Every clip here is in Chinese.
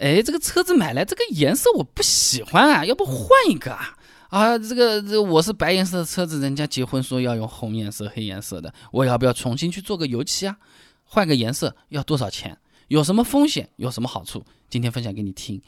哎，这个车子买来这个颜色我不喜欢啊，要不换一个啊？啊，这个这我是白颜色的车子，人家结婚说要用红颜色、黑颜色的，我要不要重新去做个油漆啊？换个颜色要多少钱？有什么风险？有什么好处？今天分享给你听。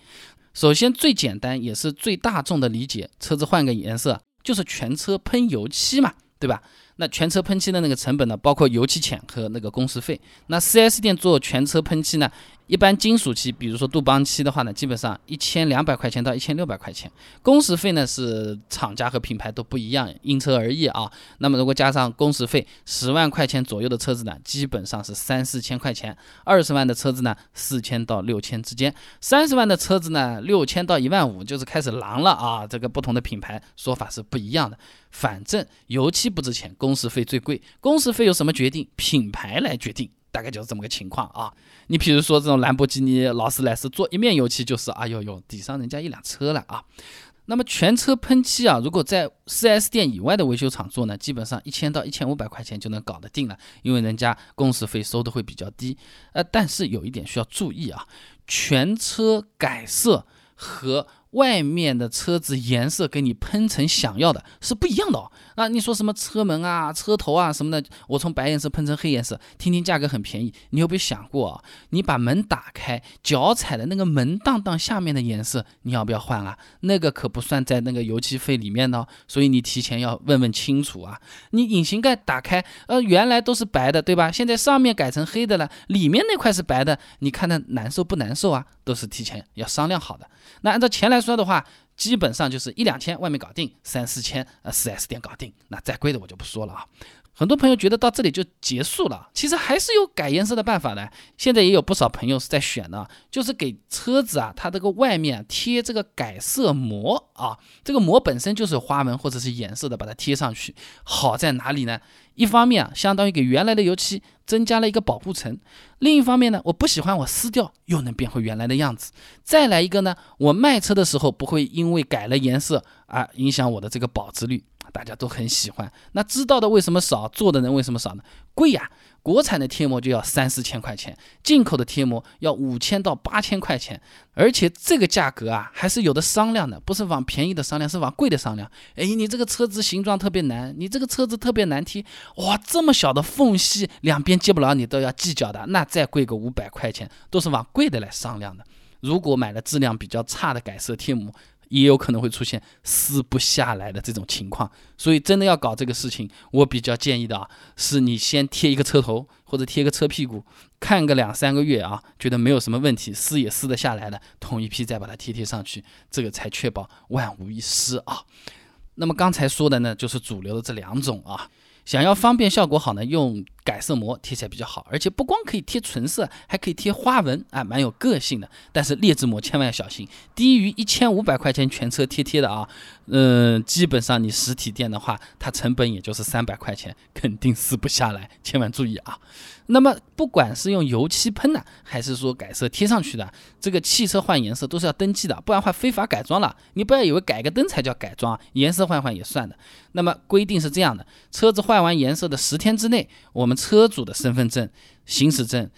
首先，最简单也是最大众的理解，车子换个颜色就是全车喷油漆嘛，对吧？那全车喷漆的那个成本呢，包括油漆钱和那个工时费。那 4S 店做全车喷漆呢？一般金属漆，比如说杜邦漆的话呢，基本上一千两百块钱到一千六百块钱，工时费呢是厂家和品牌都不一样，因车而异啊。那么如果加上工时费，十万块钱左右的车子呢，基本上是三四千块钱；二十万的车子呢，四千到六千之间；三十万的车子呢，六千到一万五，就是开始狼了啊。这个不同的品牌说法是不一样的，反正油漆不值钱，工时费最贵。工时费由什么决定？品牌来决定。大概就是这么个情况啊！你比如说这种兰博基尼、劳斯莱斯做一面油漆，就是哎呦呦，抵上人家一辆车了啊！那么全车喷漆啊，如果在 4S 店以外的维修厂做呢，基本上一千到一千五百块钱就能搞得定了，因为人家工时费收的会比较低。呃，但是有一点需要注意啊，全车改色和外面的车子颜色给你喷成想要的是不一样的哦。那你说什么车门啊、车头啊什么的，我从白颜色喷成黑颜色，听听价格很便宜。你有没有想过啊？你把门打开，脚踩的那个门当当下面的颜色，你要不要换啊？那个可不算在那个油漆费里面呢。所以你提前要问问清楚啊。你引擎盖打开，呃，原来都是白的，对吧？现在上面改成黑的了，里面那块是白的，你看它难受不难受啊？都是提前要商量好的。那按照钱来说的话，基本上就是一两千外面搞定，三四千呃四 S 店搞定。那再贵的我就不说了啊。很多朋友觉得到这里就结束了，其实还是有改颜色的办法的。现在也有不少朋友是在选的，就是给车子啊，它这个外面贴这个改色膜啊，这个膜本身就是花纹或者是颜色的，把它贴上去。好在哪里呢？一方面啊，相当于给原来的油漆增加了一个保护层；另一方面呢，我不喜欢我撕掉又能变回原来的样子。再来一个呢，我卖车的时候不会因为改了颜色而影响我的这个保值率。大家都很喜欢，那知道的为什么少？做的人为什么少呢？贵呀！国产的贴膜就要三四千块钱，进口的贴膜要五千到八千块钱，而且这个价格啊，还是有的商量的，不是往便宜的商量，是往贵的商量。哎，你这个车子形状特别难，你这个车子特别难贴，哇，这么小的缝隙，两边接不牢，你都要计较的，那再贵个五百块钱，都是往贵的来商量的。如果买了质量比较差的改色贴膜，也有可能会出现撕不下来的这种情况，所以真的要搞这个事情，我比较建议的啊，是你先贴一个车头或者贴个车屁股，看个两三个月啊，觉得没有什么问题，撕也撕得下来的，同一批再把它贴贴上去，这个才确保万无一失啊。那么刚才说的呢，就是主流的这两种啊。想要方便效果好呢，用改色膜贴起来比较好，而且不光可以贴纯色，还可以贴花纹啊，蛮有个性的。但是劣质膜千万要小心，低于一千五百块钱全车贴贴的啊，嗯，基本上你实体店的话，它成本也就是三百块钱，肯定撕不下来，千万注意啊。那么不管是用油漆喷的，还是说改色贴上去的，这个汽车换颜色都是要登记的，不然话非法改装了。你不要以为改个灯才叫改装，颜色换换也算的。那么规定是这样的：车子换完颜色的十天之内，我们车主的身份证、行驶证。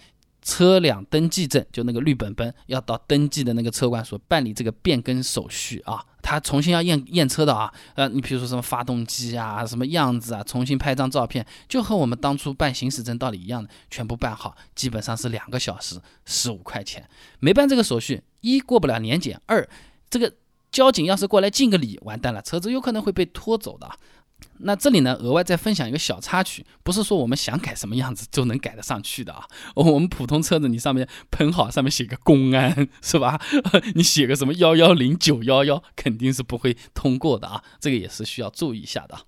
车辆登记证就那个绿本本，要到登记的那个车管所办理这个变更手续啊，他重新要验验车的啊，呃，你比如说什么发动机啊，什么样子啊，重新拍张照片，就和我们当初办行驶证道理一样的，全部办好，基本上是两个小时，十五块钱。没办这个手续，一过不了年检，二这个交警要是过来敬个礼，完蛋了，车子有可能会被拖走的。那这里呢，额外再分享一个小插曲，不是说我们想改什么样子就能改得上去的啊。我们普通车子，你上面喷好，上面写个公安，是吧？你写个什么幺幺零九幺幺，肯定是不会通过的啊。这个也是需要注意一下的。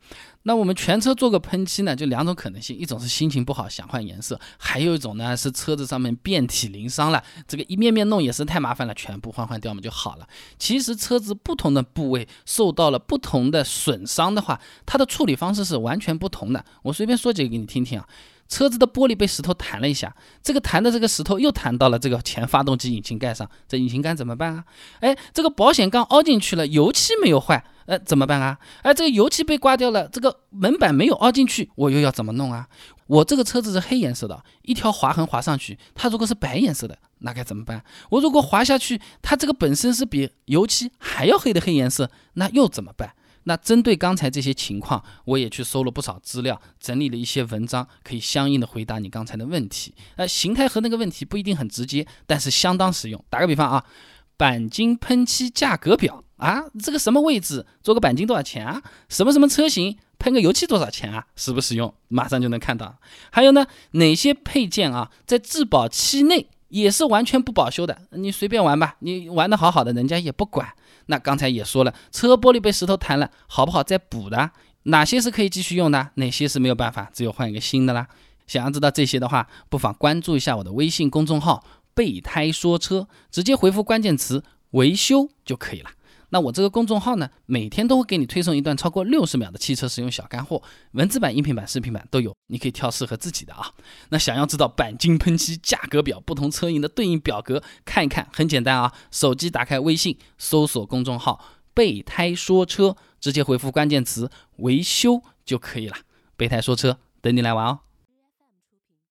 那我们全车做个喷漆呢，就两种可能性，一种是心情不好想换颜色，还有一种呢是车子上面遍体鳞伤了，这个一面面弄也是太麻烦了，全部换换掉嘛就好了。其实车子不同的部位受到了不同的损伤的话，它的处理方式是完全不同的。我随便说几个给你听听啊。车子的玻璃被石头弹了一下，这个弹的这个石头又弹到了这个前发动机引擎盖上，这引擎盖怎么办啊？哎，这个保险杠凹进去了，油漆没有坏，呃，怎么办啊？哎，这个油漆被刮掉了，这个门板没有凹进去，我又要怎么弄啊？我这个车子是黑颜色的，一条划痕划上去，它如果是白颜色的，那该怎么办？我如果滑下去，它这个本身是比油漆还要黑的黑颜色，那又怎么办？那针对刚才这些情况，我也去搜了不少资料，整理了一些文章，可以相应的回答你刚才的问题。呃，形态和那个问题不一定很直接，但是相当实用。打个比方啊，钣金喷漆价格表啊，这个什么位置做个钣金多少钱啊？什么什么车型喷个油漆多少钱啊？实不实用？马上就能看到。还有呢，哪些配件啊，在质保期内也是完全不保修的？你随便玩吧，你玩的好好的，人家也不管。那刚才也说了，车玻璃被石头弹了，好不好再补的？哪些是可以继续用的？哪些是没有办法，只有换一个新的啦？想要知道这些的话，不妨关注一下我的微信公众号“备胎说车”，直接回复关键词“维修”就可以了。那我这个公众号呢，每天都会给你推送一段超过六十秒的汽车使用小干货，文字版、音频版、视频版都有，你可以挑适合自己的啊。那想要知道钣金喷漆价格表、不同车型的对应表格，看一看，很简单啊，手机打开微信，搜索公众号“备胎说车”，直接回复关键词“维修”就可以了。备胎说车，等你来玩哦。